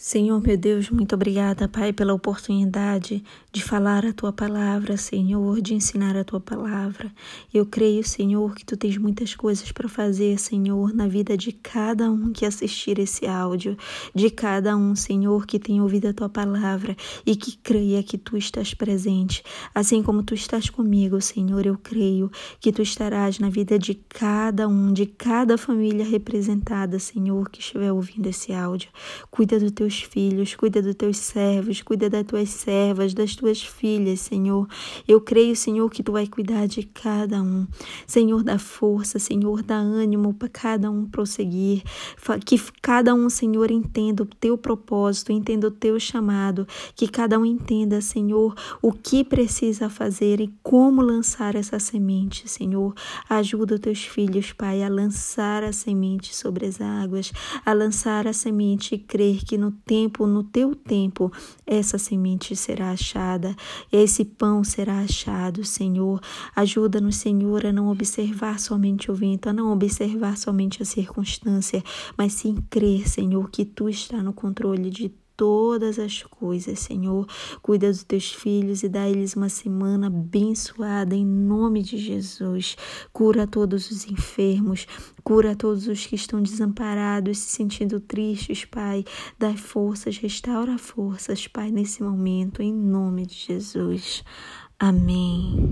Senhor meu Deus, muito obrigada, Pai, pela oportunidade de falar a tua palavra, Senhor, de ensinar a tua palavra. Eu creio, Senhor, que tu tens muitas coisas para fazer, Senhor, na vida de cada um que assistir esse áudio, de cada um, Senhor, que tem ouvido a tua palavra e que creia que tu estás presente. Assim como tu estás comigo, Senhor, eu creio que tu estarás na vida de cada um, de cada família representada, Senhor, que estiver ouvindo esse áudio. Cuida do teu teus filhos, cuida dos teus servos, cuida das tuas servas, das tuas filhas, Senhor. Eu creio, Senhor, que tu vai cuidar de cada um. Senhor, dá força, Senhor, dá ânimo para cada um prosseguir. Que cada um, Senhor, entenda o teu propósito, entenda o teu chamado. Que cada um entenda, Senhor, o que precisa fazer e como lançar essa semente, Senhor. Ajuda os teus filhos, Pai, a lançar a semente sobre as águas, a lançar a semente e crer que no tempo, no teu tempo, essa semente será achada, esse pão será achado, Senhor. Ajuda-nos, Senhor, a não observar somente o vento, a não observar somente a circunstância, mas sim crer, Senhor, que tu está no controle de todas as coisas, Senhor. Cuida dos teus filhos e dá a eles uma semana abençoada em nome de Jesus. Cura todos os enfermos, cura todos os que estão desamparados, se sentindo tristes, Pai. Dá forças, restaura forças, Pai, nesse momento, em nome de Jesus. Amém.